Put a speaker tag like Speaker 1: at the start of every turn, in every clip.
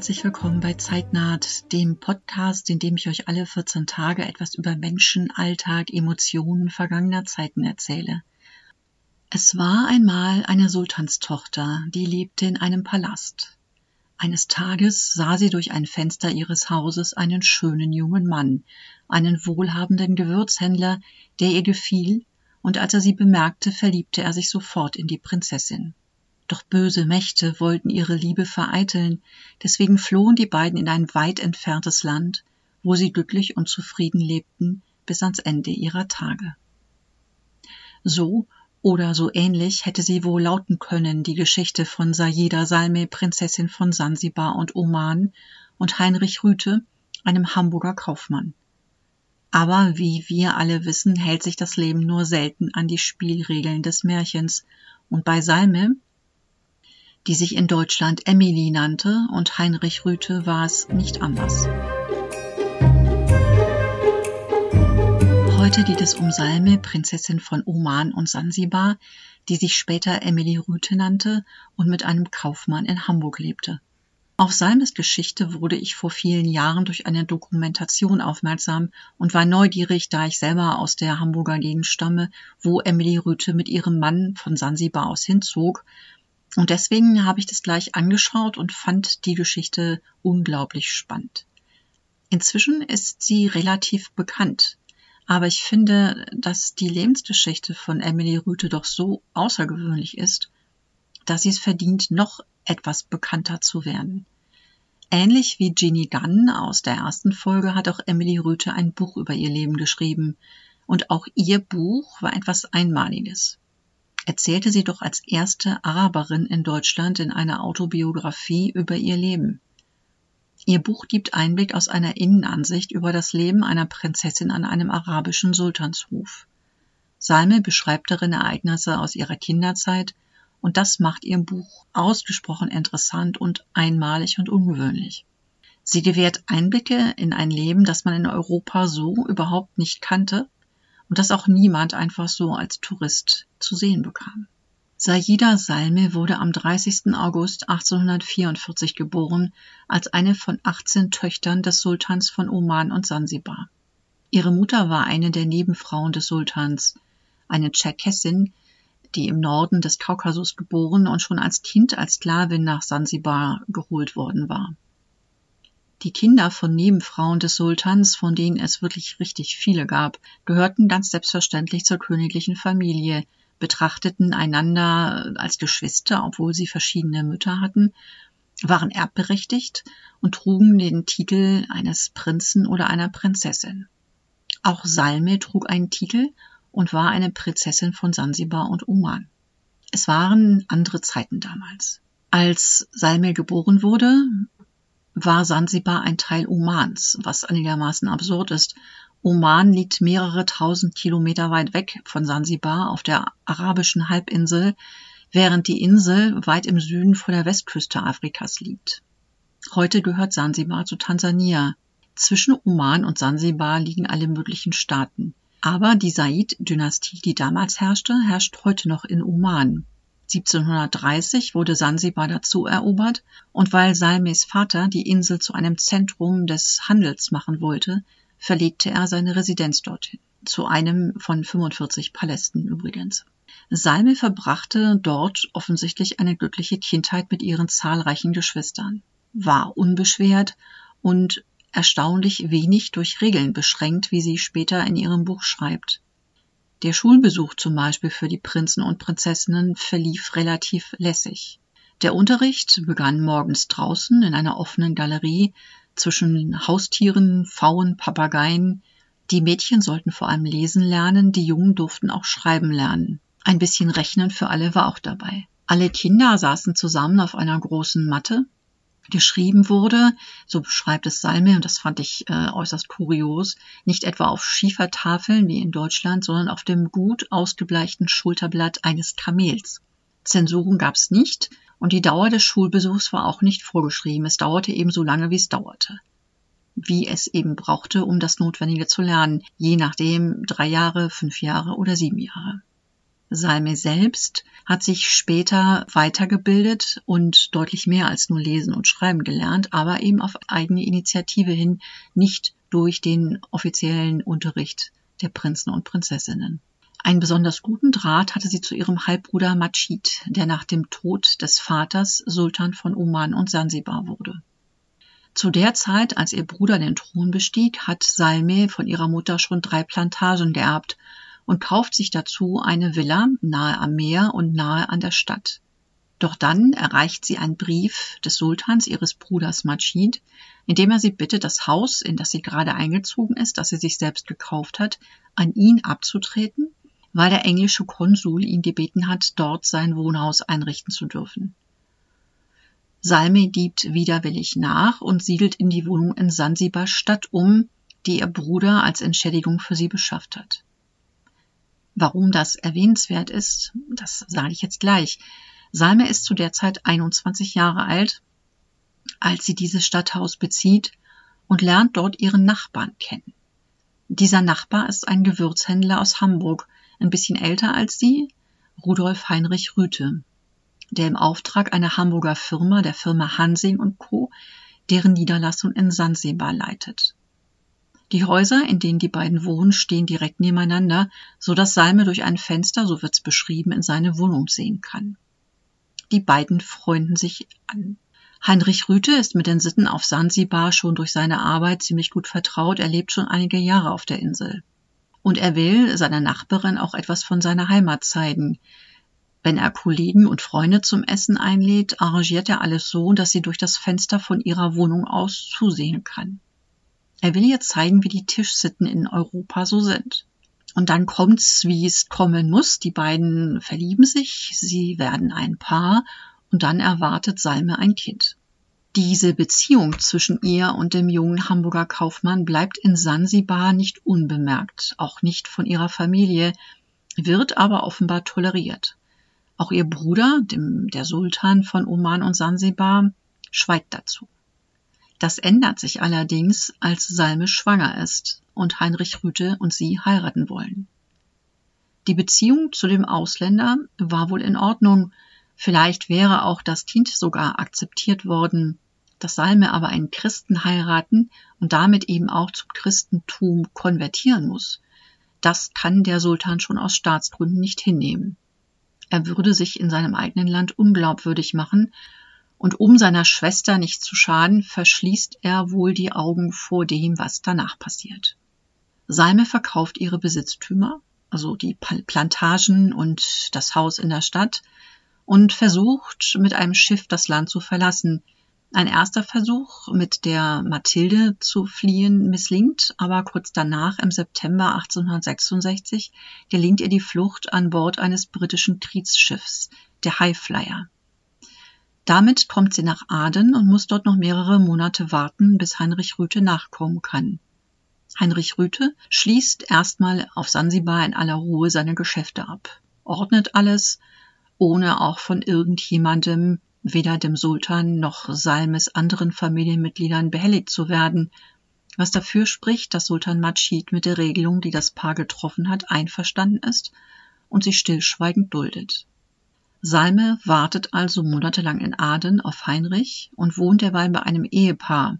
Speaker 1: herzlich willkommen bei Zeitnaht, dem Podcast, in dem ich euch alle 14 Tage etwas über Menschen, Alltag, Emotionen vergangener Zeiten erzähle. Es war einmal eine Sultanstochter, die lebte in einem Palast. Eines Tages sah sie durch ein Fenster ihres Hauses einen schönen jungen Mann, einen wohlhabenden Gewürzhändler, der ihr gefiel, und als er sie bemerkte, verliebte er sich sofort in die Prinzessin. Doch böse Mächte wollten ihre Liebe vereiteln, deswegen flohen die beiden in ein weit entferntes Land, wo sie glücklich und zufrieden lebten bis ans Ende ihrer Tage. So oder so ähnlich hätte sie wohl lauten können die Geschichte von Sayida Salme, Prinzessin von Sansibar und Oman, und Heinrich Rüthe, einem Hamburger Kaufmann. Aber wie wir alle wissen, hält sich das Leben nur selten an die Spielregeln des Märchens, und bei Salme die sich in Deutschland Emily nannte, und Heinrich Rüthe war es nicht anders. Heute geht es um Salme, Prinzessin von Oman und Sansibar, die sich später Emily Rüthe nannte und mit einem Kaufmann in Hamburg lebte. Auf Salmes Geschichte wurde ich vor vielen Jahren durch eine Dokumentation aufmerksam und war neugierig, da ich selber aus der Hamburger Gegend stamme, wo Emily Rüthe mit ihrem Mann von Sansibar aus hinzog und deswegen habe ich das gleich angeschaut und fand die Geschichte unglaublich spannend. Inzwischen ist sie relativ bekannt, aber ich finde, dass die Lebensgeschichte von Emily Rüthe doch so außergewöhnlich ist, dass sie es verdient, noch etwas bekannter zu werden. Ähnlich wie Ginny Gunn aus der ersten Folge hat auch Emily Rüthe ein Buch über ihr Leben geschrieben. Und auch ihr Buch war etwas Einmaliges erzählte sie doch als erste Araberin in Deutschland in einer Autobiografie über ihr Leben. Ihr Buch gibt Einblick aus einer Innenansicht über das Leben einer Prinzessin an einem arabischen Sultanshof. Salme beschreibt darin Ereignisse aus ihrer Kinderzeit und das macht ihr Buch ausgesprochen interessant und einmalig und ungewöhnlich. Sie gewährt Einblicke in ein Leben, das man in Europa so überhaupt nicht kannte und das auch niemand einfach so als Tourist zu sehen bekam. Sayida Salme wurde am 30. August 1844 geboren als eine von 18 Töchtern des Sultans von Oman und Sansibar. Ihre Mutter war eine der Nebenfrauen des Sultans, eine Tscherkessin, die im Norden des Kaukasus geboren und schon als Kind als Sklavin nach Sansibar geholt worden war. Die Kinder von Nebenfrauen des Sultans, von denen es wirklich richtig viele gab, gehörten ganz selbstverständlich zur königlichen Familie, betrachteten einander als Geschwister, obwohl sie verschiedene Mütter hatten, waren erbberechtigt und trugen den Titel eines Prinzen oder einer Prinzessin. Auch Salme trug einen Titel und war eine Prinzessin von Sansibar und Oman. Es waren andere Zeiten damals. Als Salme geboren wurde, war Sansibar ein Teil Omans, was einigermaßen absurd ist. Oman liegt mehrere tausend Kilometer weit weg von Sansibar auf der arabischen Halbinsel, während die Insel weit im Süden vor der Westküste Afrikas liegt. Heute gehört Sansibar zu Tansania. Zwischen Oman und Sansibar liegen alle möglichen Staaten. Aber die Said-Dynastie, die damals herrschte, herrscht heute noch in Oman. 1730 wurde Sansibar dazu erobert und weil Salmes Vater die Insel zu einem Zentrum des Handels machen wollte, verlegte er seine Residenz dorthin, zu einem von 45 Palästen übrigens. Salme verbrachte dort offensichtlich eine glückliche Kindheit mit ihren zahlreichen Geschwistern, war unbeschwert und erstaunlich wenig durch Regeln beschränkt, wie sie später in ihrem Buch schreibt. Der Schulbesuch zum Beispiel für die Prinzen und Prinzessinnen verlief relativ lässig. Der Unterricht begann morgens draußen in einer offenen Galerie zwischen Haustieren, Pfauen, Papageien. Die Mädchen sollten vor allem lesen lernen, die Jungen durften auch schreiben lernen. Ein bisschen Rechnen für alle war auch dabei. Alle Kinder saßen zusammen auf einer großen Matte geschrieben wurde, so beschreibt es Salme, und das fand ich äh, äußerst kurios, nicht etwa auf Schiefertafeln wie in Deutschland, sondern auf dem gut ausgebleichten Schulterblatt eines Kamels. Zensuren gab es nicht und die Dauer des Schulbesuchs war auch nicht vorgeschrieben. Es dauerte eben so lange, wie es dauerte. Wie es eben brauchte, um das Notwendige zu lernen, je nachdem drei Jahre, fünf Jahre oder sieben Jahre. Salme selbst hat sich später weitergebildet und deutlich mehr als nur lesen und schreiben gelernt, aber eben auf eigene Initiative hin, nicht durch den offiziellen Unterricht der Prinzen und Prinzessinnen. Einen besonders guten Draht hatte sie zu ihrem Halbbruder Machid, der nach dem Tod des Vaters Sultan von Oman und Sansibar wurde. Zu der Zeit, als ihr Bruder den Thron bestieg, hat Salme von ihrer Mutter schon drei Plantagen geerbt und kauft sich dazu eine Villa nahe am Meer und nahe an der Stadt. Doch dann erreicht sie einen Brief des Sultans ihres Bruders Majid, in dem er sie bittet, das Haus, in das sie gerade eingezogen ist, das sie sich selbst gekauft hat, an ihn abzutreten, weil der englische Konsul ihn gebeten hat, dort sein Wohnhaus einrichten zu dürfen. Salme diebt widerwillig nach und siedelt in die Wohnung in Sansibar Stadt um, die ihr Bruder als Entschädigung für sie beschafft hat. Warum das erwähnenswert ist, das sage ich jetzt gleich. Salme ist zu der Zeit 21 Jahre alt, als sie dieses Stadthaus bezieht und lernt dort ihren Nachbarn kennen. Dieser Nachbar ist ein Gewürzhändler aus Hamburg, ein bisschen älter als sie, Rudolf Heinrich Rüthe, der im Auftrag einer Hamburger Firma, der Firma Hansing Co., deren Niederlassung in Sansibar leitet. Die Häuser, in denen die beiden wohnen, stehen direkt nebeneinander, so dass Salme durch ein Fenster, so wird's beschrieben, in seine Wohnung sehen kann. Die beiden freunden sich an. Heinrich Rüthe ist mit den Sitten auf Sansibar schon durch seine Arbeit ziemlich gut vertraut. Er lebt schon einige Jahre auf der Insel. Und er will seiner Nachbarin auch etwas von seiner Heimat zeigen. Wenn er Kollegen und Freunde zum Essen einlädt, arrangiert er alles so, dass sie durch das Fenster von ihrer Wohnung aus zusehen kann. Er will ihr zeigen, wie die Tischsitten in Europa so sind. Und dann kommt's, wie es kommen muss. Die beiden verlieben sich, sie werden ein Paar und dann erwartet Salme ein Kind. Diese Beziehung zwischen ihr und dem jungen Hamburger Kaufmann bleibt in Sansibar nicht unbemerkt, auch nicht von ihrer Familie, wird aber offenbar toleriert. Auch ihr Bruder, dem, der Sultan von Oman und Sansibar, schweigt dazu. Das ändert sich allerdings, als Salme schwanger ist und Heinrich Rüthe und sie heiraten wollen. Die Beziehung zu dem Ausländer war wohl in Ordnung, vielleicht wäre auch das Kind sogar akzeptiert worden, dass Salme aber einen Christen heiraten und damit eben auch zum Christentum konvertieren muss. Das kann der Sultan schon aus Staatsgründen nicht hinnehmen. Er würde sich in seinem eigenen Land unglaubwürdig machen und um seiner Schwester nicht zu schaden, verschließt er wohl die Augen vor dem, was danach passiert. Salme verkauft ihre Besitztümer, also die Plantagen und das Haus in der Stadt, und versucht mit einem Schiff das Land zu verlassen. Ein erster Versuch, mit der Mathilde zu fliehen, misslingt, aber kurz danach, im September 1866, gelingt ihr die Flucht an Bord eines britischen Kriegsschiffs, der Highflyer. Damit kommt sie nach Aden und muss dort noch mehrere Monate warten, bis Heinrich Rüthe nachkommen kann. Heinrich Rüthe schließt erstmal auf Sansibar in aller Ruhe seine Geschäfte ab, ordnet alles, ohne auch von irgendjemandem, weder dem Sultan noch Salmes anderen Familienmitgliedern behelligt zu werden, was dafür spricht, dass Sultan Majid mit der Regelung, die das Paar getroffen hat, einverstanden ist und sie stillschweigend duldet. Salme wartet also monatelang in Aden auf Heinrich und wohnt derweil bei einem Ehepaar.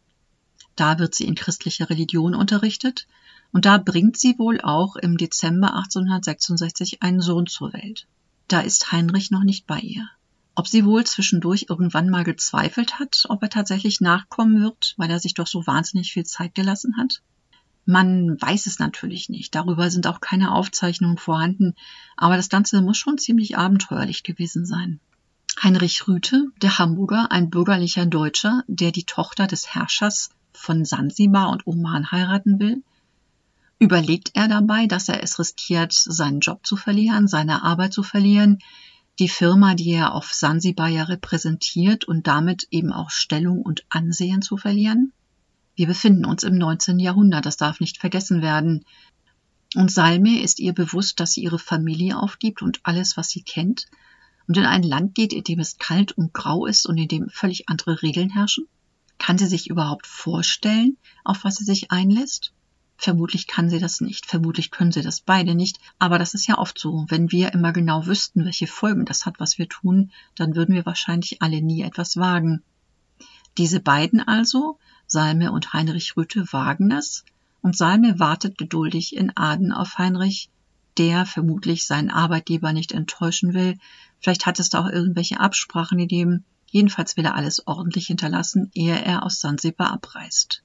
Speaker 1: Da wird sie in christlicher Religion unterrichtet und da bringt sie wohl auch im Dezember 1866 einen Sohn zur Welt. Da ist Heinrich noch nicht bei ihr. Ob sie wohl zwischendurch irgendwann mal gezweifelt hat, ob er tatsächlich nachkommen wird, weil er sich doch so wahnsinnig viel Zeit gelassen hat? Man weiß es natürlich nicht. Darüber sind auch keine Aufzeichnungen vorhanden. Aber das Ganze muss schon ziemlich abenteuerlich gewesen sein. Heinrich Rüthe, der Hamburger, ein bürgerlicher Deutscher, der die Tochter des Herrschers von Sansibar und Oman heiraten will, überlegt er dabei, dass er es riskiert, seinen Job zu verlieren, seine Arbeit zu verlieren, die Firma, die er auf Sansibar ja repräsentiert und damit eben auch Stellung und Ansehen zu verlieren? Wir befinden uns im 19. Jahrhundert, das darf nicht vergessen werden. Und Salme ist ihr bewusst, dass sie ihre Familie aufgibt und alles, was sie kennt, und in ein Land geht, in dem es kalt und grau ist und in dem völlig andere Regeln herrschen? Kann sie sich überhaupt vorstellen, auf was sie sich einlässt? Vermutlich kann sie das nicht, vermutlich können sie das beide nicht, aber das ist ja oft so. Wenn wir immer genau wüssten, welche Folgen das hat, was wir tun, dann würden wir wahrscheinlich alle nie etwas wagen. Diese beiden also, Salme und Heinrich Rüthe, wagen es, und Salme wartet geduldig in Aden auf Heinrich, der vermutlich seinen Arbeitgeber nicht enttäuschen will. Vielleicht hat es da auch irgendwelche Absprachen gegeben. Jedenfalls will er alles ordentlich hinterlassen, ehe er aus Sansibar abreist.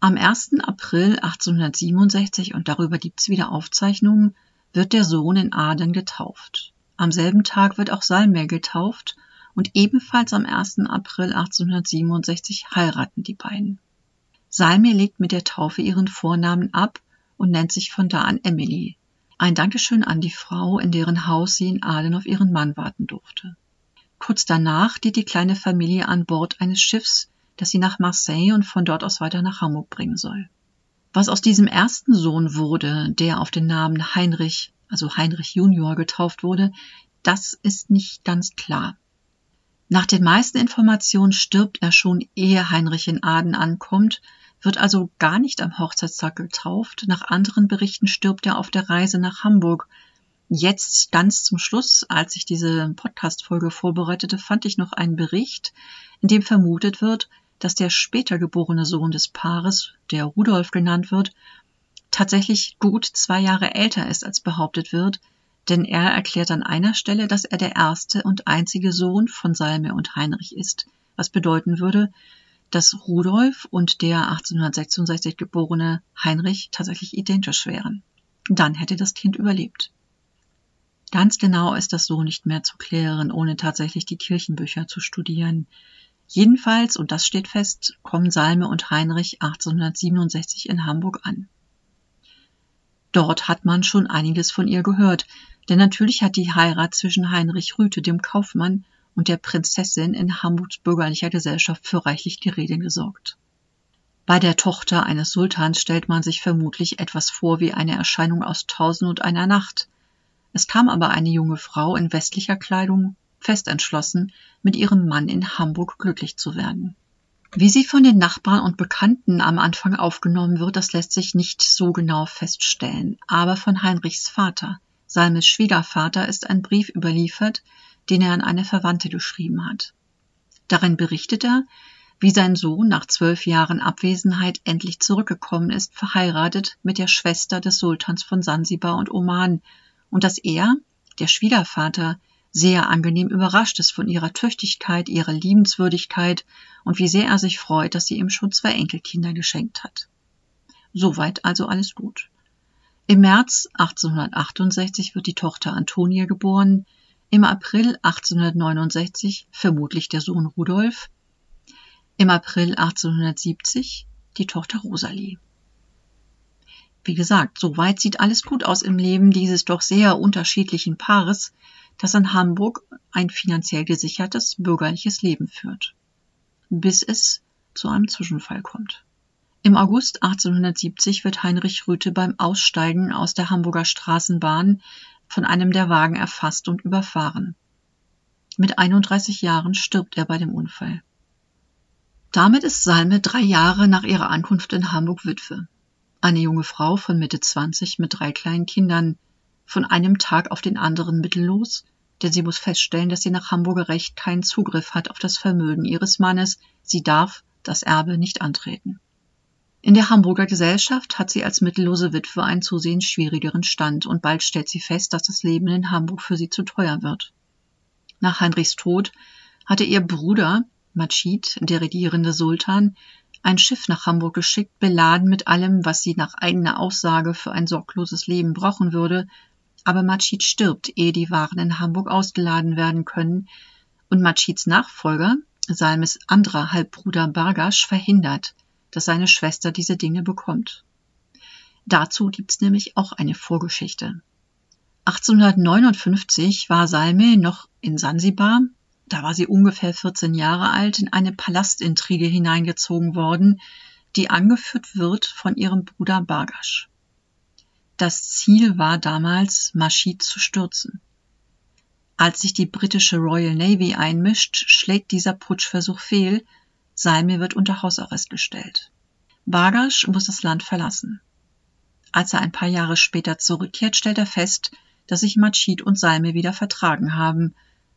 Speaker 1: Am 1. April 1867, und darüber gibt's wieder Aufzeichnungen, wird der Sohn in Aden getauft. Am selben Tag wird auch Salmer getauft und ebenfalls am 1. April 1867 heiraten die beiden. Salmer legt mit der Taufe ihren Vornamen ab und nennt sich von da an Emily. Ein Dankeschön an die Frau, in deren Haus sie in Aden auf ihren Mann warten durfte. Kurz danach geht die kleine Familie an Bord eines Schiffs, das sie nach Marseille und von dort aus weiter nach Hamburg bringen soll. Was aus diesem ersten Sohn wurde, der auf den Namen Heinrich, also Heinrich Junior getauft wurde, das ist nicht ganz klar. Nach den meisten Informationen stirbt er schon, ehe Heinrich in Aden ankommt, wird also gar nicht am Hochzeitstag getauft. Nach anderen Berichten stirbt er auf der Reise nach Hamburg. Jetzt ganz zum Schluss, als ich diese Podcast-Folge vorbereitete, fand ich noch einen Bericht, in dem vermutet wird, dass der später geborene Sohn des Paares, der Rudolf genannt wird, tatsächlich gut zwei Jahre älter ist, als behauptet wird, denn er erklärt an einer Stelle, dass er der erste und einzige Sohn von Salme und Heinrich ist, was bedeuten würde, dass Rudolf und der 1866 geborene Heinrich tatsächlich identisch wären. Dann hätte das Kind überlebt. Ganz genau ist das so nicht mehr zu klären, ohne tatsächlich die Kirchenbücher zu studieren. Jedenfalls, und das steht fest, kommen Salme und Heinrich 1867 in Hamburg an. Dort hat man schon einiges von ihr gehört, denn natürlich hat die Heirat zwischen Heinrich Rüthe, dem Kaufmann, und der Prinzessin in Hamburgs bürgerlicher Gesellschaft für reichlich Gerede gesorgt. Bei der Tochter eines Sultans stellt man sich vermutlich etwas vor wie eine Erscheinung aus Tausend und einer Nacht. Es kam aber eine junge Frau in westlicher Kleidung, fest entschlossen, mit ihrem Mann in Hamburg glücklich zu werden. Wie sie von den Nachbarn und Bekannten am Anfang aufgenommen wird, das lässt sich nicht so genau feststellen. Aber von Heinrichs Vater, Salmes Schwiegervater, ist ein Brief überliefert, den er an eine Verwandte geschrieben hat. Darin berichtet er, wie sein Sohn nach zwölf Jahren Abwesenheit endlich zurückgekommen ist, verheiratet mit der Schwester des Sultans von Sansibar und Oman, und dass er, der Schwiegervater, sehr angenehm überrascht ist von ihrer Tüchtigkeit, ihrer Liebenswürdigkeit und wie sehr er sich freut, dass sie ihm schon zwei Enkelkinder geschenkt hat. Soweit also alles gut. Im März 1868 wird die Tochter Antonia geboren, im April 1869 vermutlich der Sohn Rudolf, im April 1870 die Tochter Rosalie. Wie gesagt, soweit sieht alles gut aus im Leben dieses doch sehr unterschiedlichen Paares, das in Hamburg ein finanziell gesichertes bürgerliches Leben führt, bis es zu einem Zwischenfall kommt. Im August 1870 wird Heinrich Rüthe beim Aussteigen aus der Hamburger Straßenbahn von einem der Wagen erfasst und überfahren. Mit 31 Jahren stirbt er bei dem Unfall. Damit ist Salme drei Jahre nach ihrer Ankunft in Hamburg Witwe. Eine junge Frau von Mitte 20 mit drei kleinen Kindern, von einem Tag auf den anderen mittellos, denn sie muss feststellen, dass sie nach Hamburger Recht keinen Zugriff hat auf das Vermögen ihres Mannes, sie darf das Erbe nicht antreten. In der Hamburger Gesellschaft hat sie als mittellose Witwe einen zusehends schwierigeren Stand und bald stellt sie fest, dass das Leben in Hamburg für sie zu teuer wird. Nach Heinrichs Tod hatte ihr Bruder, Majid, der regierende Sultan, ein Schiff nach Hamburg geschickt, beladen mit allem, was sie nach eigener Aussage für ein sorgloses Leben brauchen würde, aber Machid stirbt, ehe die Waren in Hamburg ausgeladen werden können, und Machids Nachfolger, Salmes anderer Halbbruder Bargasch, verhindert, dass seine Schwester diese Dinge bekommt. Dazu gibt's nämlich auch eine Vorgeschichte. 1859 war Salme noch in Sansibar, da war sie ungefähr 14 Jahre alt, in eine Palastintrige hineingezogen worden, die angeführt wird von ihrem Bruder Bargasch. Das Ziel war damals, Maschid zu stürzen. Als sich die britische Royal Navy einmischt, schlägt dieser Putschversuch fehl, Salme wird unter Hausarrest gestellt. Bargasch muss das Land verlassen. Als er ein paar Jahre später zurückkehrt, stellt er fest, dass sich Machid und Salme wieder vertragen haben.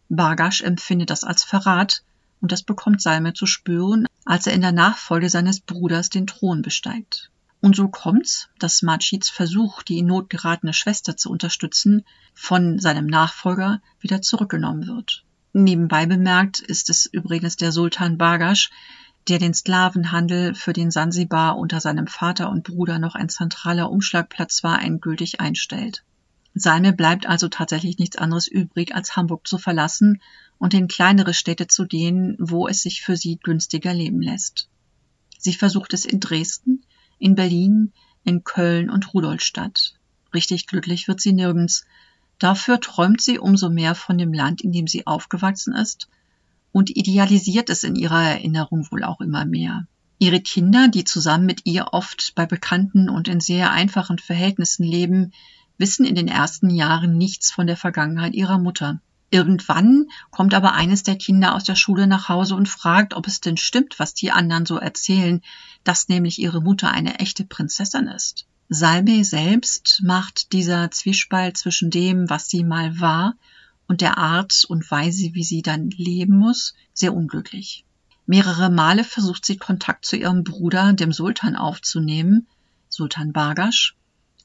Speaker 1: Bargash empfindet das als Verrat und das bekommt Salme zu spüren, als er in der Nachfolge seines Bruders den Thron besteigt. Und so kommt's, dass Machids Versuch, die in Not geratene Schwester zu unterstützen, von seinem Nachfolger wieder zurückgenommen wird. Nebenbei bemerkt ist es übrigens der Sultan Bargash, der den Sklavenhandel für den Sansibar unter seinem Vater und Bruder noch ein zentraler Umschlagplatz war, endgültig einstellt. Salme bleibt also tatsächlich nichts anderes übrig, als Hamburg zu verlassen und in kleinere Städte zu gehen, wo es sich für sie günstiger leben lässt. Sie versucht es in Dresden, in Berlin, in Köln und Rudolstadt. Richtig glücklich wird sie nirgends. Dafür träumt sie umso mehr von dem Land, in dem sie aufgewachsen ist und idealisiert es in ihrer Erinnerung wohl auch immer mehr. Ihre Kinder, die zusammen mit ihr oft bei bekannten und in sehr einfachen Verhältnissen leben, wissen in den ersten Jahren nichts von der Vergangenheit ihrer Mutter. Irgendwann kommt aber eines der Kinder aus der Schule nach Hause und fragt, ob es denn stimmt, was die anderen so erzählen, dass nämlich ihre Mutter eine echte Prinzessin ist. Salme selbst macht dieser Zwiespalt zwischen dem, was sie mal war, und der Art und Weise, wie sie dann leben muss, sehr unglücklich. Mehrere Male versucht sie Kontakt zu ihrem Bruder, dem Sultan, aufzunehmen, Sultan Bargash,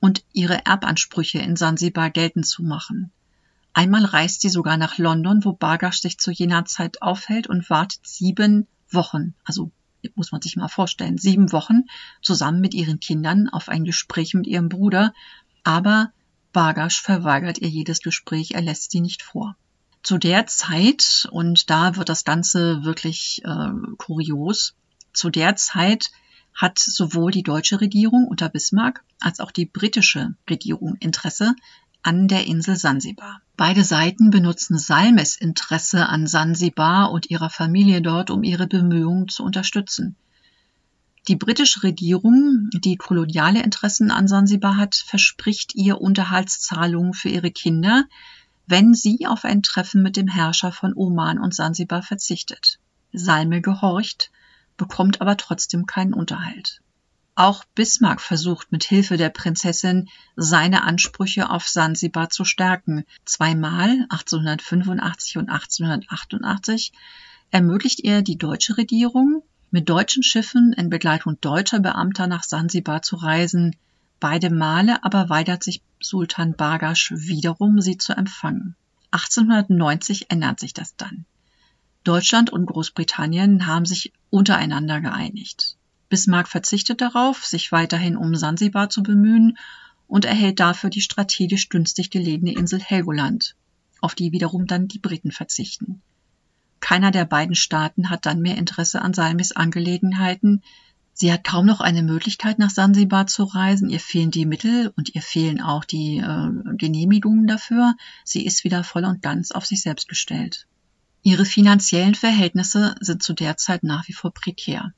Speaker 1: und ihre Erbansprüche in Sansibar geltend zu machen. Einmal reist sie sogar nach London, wo Bargash sich zu jener Zeit aufhält und wartet sieben Wochen, also muss man sich mal vorstellen, sieben Wochen zusammen mit ihren Kindern auf ein Gespräch mit ihrem Bruder, aber Bargash verweigert ihr jedes Gespräch, er lässt sie nicht vor. Zu der Zeit, und da wird das Ganze wirklich äh, kurios, zu der Zeit hat sowohl die deutsche Regierung unter Bismarck als auch die britische Regierung Interesse an der Insel Sansibar. Beide Seiten benutzen Salmes Interesse an Sansibar und ihrer Familie dort, um ihre Bemühungen zu unterstützen. Die britische Regierung, die koloniale Interessen an Sansibar hat, verspricht ihr Unterhaltszahlungen für ihre Kinder, wenn sie auf ein Treffen mit dem Herrscher von Oman und Sansibar verzichtet. Salme gehorcht, bekommt aber trotzdem keinen Unterhalt. Auch Bismarck versucht mit Hilfe der Prinzessin seine Ansprüche auf Sansibar zu stärken. Zweimal, 1885 und 1888, ermöglicht er die deutsche Regierung, mit deutschen Schiffen in Begleitung deutscher Beamter nach Sansibar zu reisen. Beide Male aber weigert sich Sultan Bargash wiederum, sie zu empfangen. 1890 ändert sich das dann. Deutschland und Großbritannien haben sich untereinander geeinigt. Bismarck verzichtet darauf, sich weiterhin um Sansibar zu bemühen und erhält dafür die strategisch günstig gelegene Insel Helgoland, auf die wiederum dann die Briten verzichten. Keiner der beiden Staaten hat dann mehr Interesse an Salmis Angelegenheiten. Sie hat kaum noch eine Möglichkeit, nach Sansibar zu reisen. Ihr fehlen die Mittel und ihr fehlen auch die äh, Genehmigungen dafür. Sie ist wieder voll und ganz auf sich selbst gestellt. Ihre finanziellen Verhältnisse sind zu der Zeit nach wie vor prekär.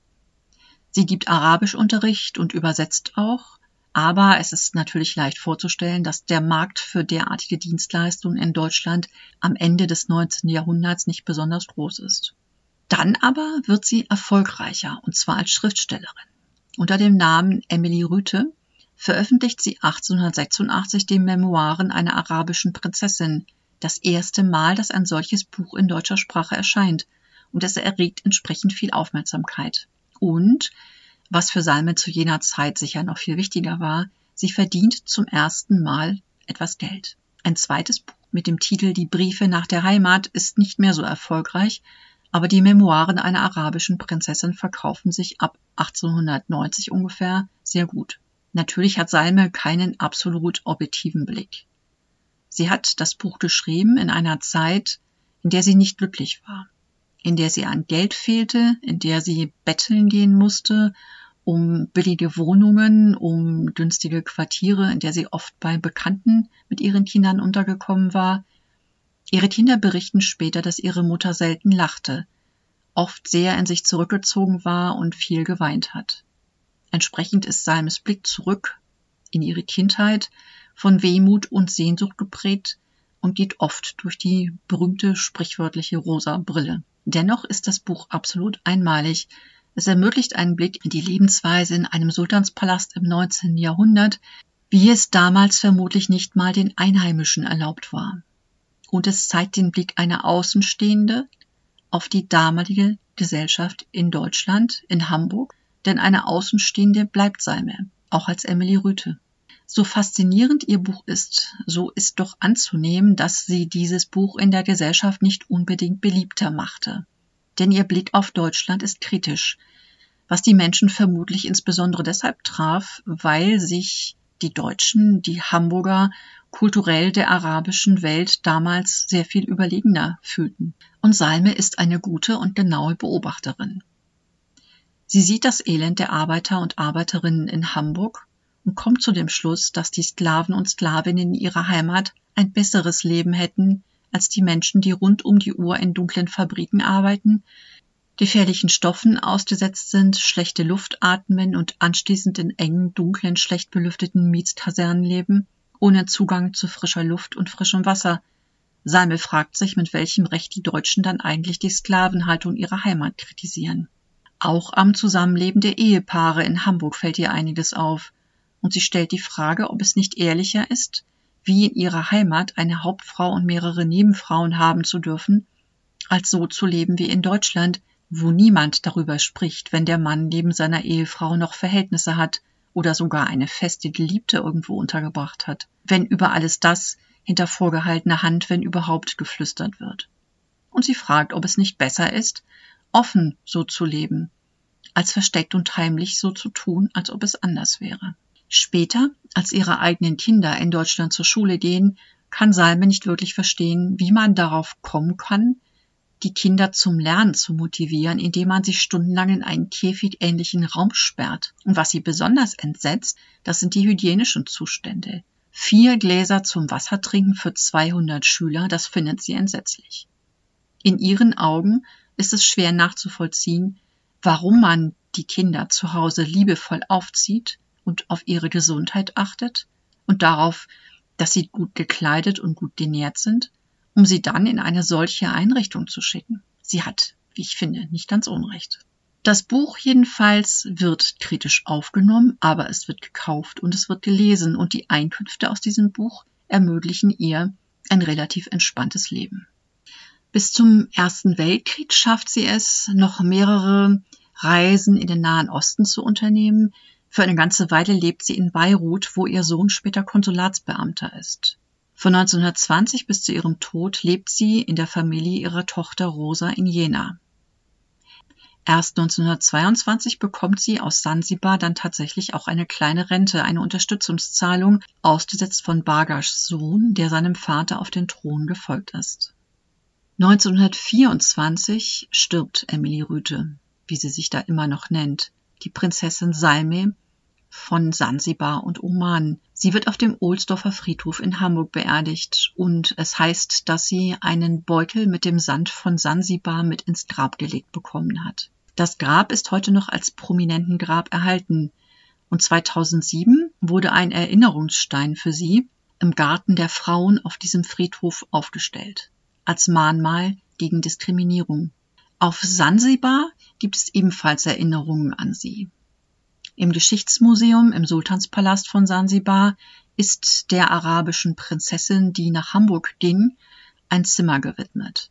Speaker 1: Sie gibt Arabischunterricht und übersetzt auch, aber es ist natürlich leicht vorzustellen, dass der Markt für derartige Dienstleistungen in Deutschland am Ende des 19. Jahrhunderts nicht besonders groß ist. Dann aber wird sie erfolgreicher, und zwar als Schriftstellerin. Unter dem Namen Emily Rüthe veröffentlicht sie 1886 die Memoiren einer arabischen Prinzessin, das erste Mal, dass ein solches Buch in deutscher Sprache erscheint, und es erregt entsprechend viel Aufmerksamkeit. Und, was für Salme zu jener Zeit sicher noch viel wichtiger war, sie verdient zum ersten Mal etwas Geld. Ein zweites Buch mit dem Titel Die Briefe nach der Heimat ist nicht mehr so erfolgreich, aber die Memoiren einer arabischen Prinzessin verkaufen sich ab 1890 ungefähr sehr gut. Natürlich hat Salme keinen absolut objektiven Blick. Sie hat das Buch geschrieben in einer Zeit, in der sie nicht glücklich war in der sie an Geld fehlte, in der sie betteln gehen musste, um billige Wohnungen, um günstige Quartiere, in der sie oft bei Bekannten mit ihren Kindern untergekommen war. Ihre Kinder berichten später, dass ihre Mutter selten lachte, oft sehr in sich zurückgezogen war und viel geweint hat. Entsprechend ist Salmes Blick zurück in ihre Kindheit von Wehmut und Sehnsucht geprägt und geht oft durch die berühmte sprichwörtliche rosa Brille. Dennoch ist das Buch absolut einmalig. Es ermöglicht einen Blick in die Lebensweise in einem Sultanspalast im 19. Jahrhundert, wie es damals vermutlich nicht mal den Einheimischen erlaubt war. Und es zeigt den Blick einer Außenstehende auf die damalige Gesellschaft in Deutschland, in Hamburg, denn eine Außenstehende bleibt Salme, auch als Emily Rüthe. So faszinierend ihr Buch ist, so ist doch anzunehmen, dass sie dieses Buch in der Gesellschaft nicht unbedingt beliebter machte. Denn ihr Blick auf Deutschland ist kritisch, was die Menschen vermutlich insbesondere deshalb traf, weil sich die Deutschen, die Hamburger, kulturell der arabischen Welt damals sehr viel überlegener fühlten. Und Salme ist eine gute und genaue Beobachterin. Sie sieht das Elend der Arbeiter und Arbeiterinnen in Hamburg und kommt zu dem Schluss, dass die Sklaven und Sklavinnen in ihrer Heimat ein besseres Leben hätten als die Menschen, die rund um die Uhr in dunklen Fabriken arbeiten, gefährlichen Stoffen ausgesetzt sind, schlechte Luft atmen und anschließend in engen, dunklen, schlecht belüfteten Mietskasernen leben, ohne Zugang zu frischer Luft und frischem Wasser. Salme fragt sich, mit welchem Recht die Deutschen dann eigentlich die Sklavenhaltung ihrer Heimat kritisieren. Auch am Zusammenleben der Ehepaare in Hamburg fällt ihr einiges auf und sie stellt die Frage, ob es nicht ehrlicher ist, wie in ihrer Heimat eine Hauptfrau und mehrere Nebenfrauen haben zu dürfen, als so zu leben wie in Deutschland, wo niemand darüber spricht, wenn der Mann neben seiner Ehefrau noch Verhältnisse hat oder sogar eine feste Geliebte irgendwo untergebracht hat, wenn über alles das hinter vorgehaltener Hand, wenn überhaupt, geflüstert wird. Und sie fragt, ob es nicht besser ist, offen so zu leben, als versteckt und heimlich so zu tun, als ob es anders wäre. Später, als ihre eigenen Kinder in Deutschland zur Schule gehen, kann Salme nicht wirklich verstehen, wie man darauf kommen kann, die Kinder zum Lernen zu motivieren, indem man sie stundenlang in einen käfigähnlichen Raum sperrt. Und was sie besonders entsetzt, das sind die hygienischen Zustände. Vier Gläser zum Wassertrinken für 200 Schüler, das findet sie entsetzlich. In ihren Augen ist es schwer nachzuvollziehen, warum man die Kinder zu Hause liebevoll aufzieht und auf ihre Gesundheit achtet und darauf, dass sie gut gekleidet und gut genährt sind, um sie dann in eine solche Einrichtung zu schicken. Sie hat, wie ich finde, nicht ganz Unrecht. Das Buch jedenfalls wird kritisch aufgenommen, aber es wird gekauft und es wird gelesen und die Einkünfte aus diesem Buch ermöglichen ihr ein relativ entspanntes Leben. Bis zum Ersten Weltkrieg schafft sie es, noch mehrere Reisen in den Nahen Osten zu unternehmen, für eine ganze Weile lebt sie in Beirut, wo ihr Sohn später Konsulatsbeamter ist. Von 1920 bis zu ihrem Tod lebt sie in der Familie ihrer Tochter Rosa in Jena. Erst 1922 bekommt sie aus Sansibar dann tatsächlich auch eine kleine Rente, eine Unterstützungszahlung, ausgesetzt von Bargaschs Sohn, der seinem Vater auf den Thron gefolgt ist. 1924 stirbt Emily Rüthe, wie sie sich da immer noch nennt die Prinzessin Salme von Sansibar und Oman. Sie wird auf dem Ohlsdorfer Friedhof in Hamburg beerdigt und es heißt, dass sie einen Beutel mit dem Sand von Sansibar mit ins Grab gelegt bekommen hat. Das Grab ist heute noch als prominenten Grab erhalten und 2007 wurde ein Erinnerungsstein für sie im Garten der Frauen auf diesem Friedhof aufgestellt, als Mahnmal gegen Diskriminierung. Auf Sansibar gibt es ebenfalls Erinnerungen an sie. Im Geschichtsmuseum im Sultanspalast von Sansibar ist der arabischen Prinzessin, die nach Hamburg ging, ein Zimmer gewidmet.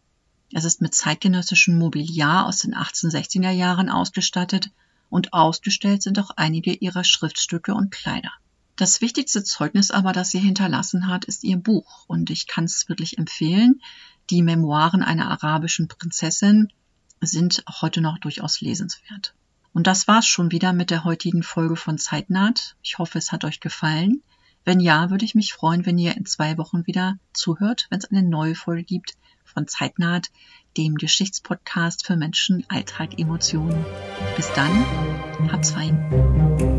Speaker 1: Es ist mit zeitgenössischem Mobiliar aus den 1860er Jahren ausgestattet und ausgestellt sind auch einige ihrer Schriftstücke und Kleider. Das wichtigste Zeugnis aber, das sie hinterlassen hat, ist ihr Buch und ich kann es wirklich empfehlen, die Memoiren einer arabischen Prinzessin sind heute noch durchaus lesenswert. Und das war's schon wieder mit der heutigen Folge von Zeitnaht. Ich hoffe, es hat euch gefallen. Wenn ja, würde ich mich freuen, wenn ihr in zwei Wochen wieder zuhört, wenn es eine neue Folge gibt von Zeitnaht, dem Geschichtspodcast für Menschen, Alltag, Emotionen. Bis dann, habt's fein.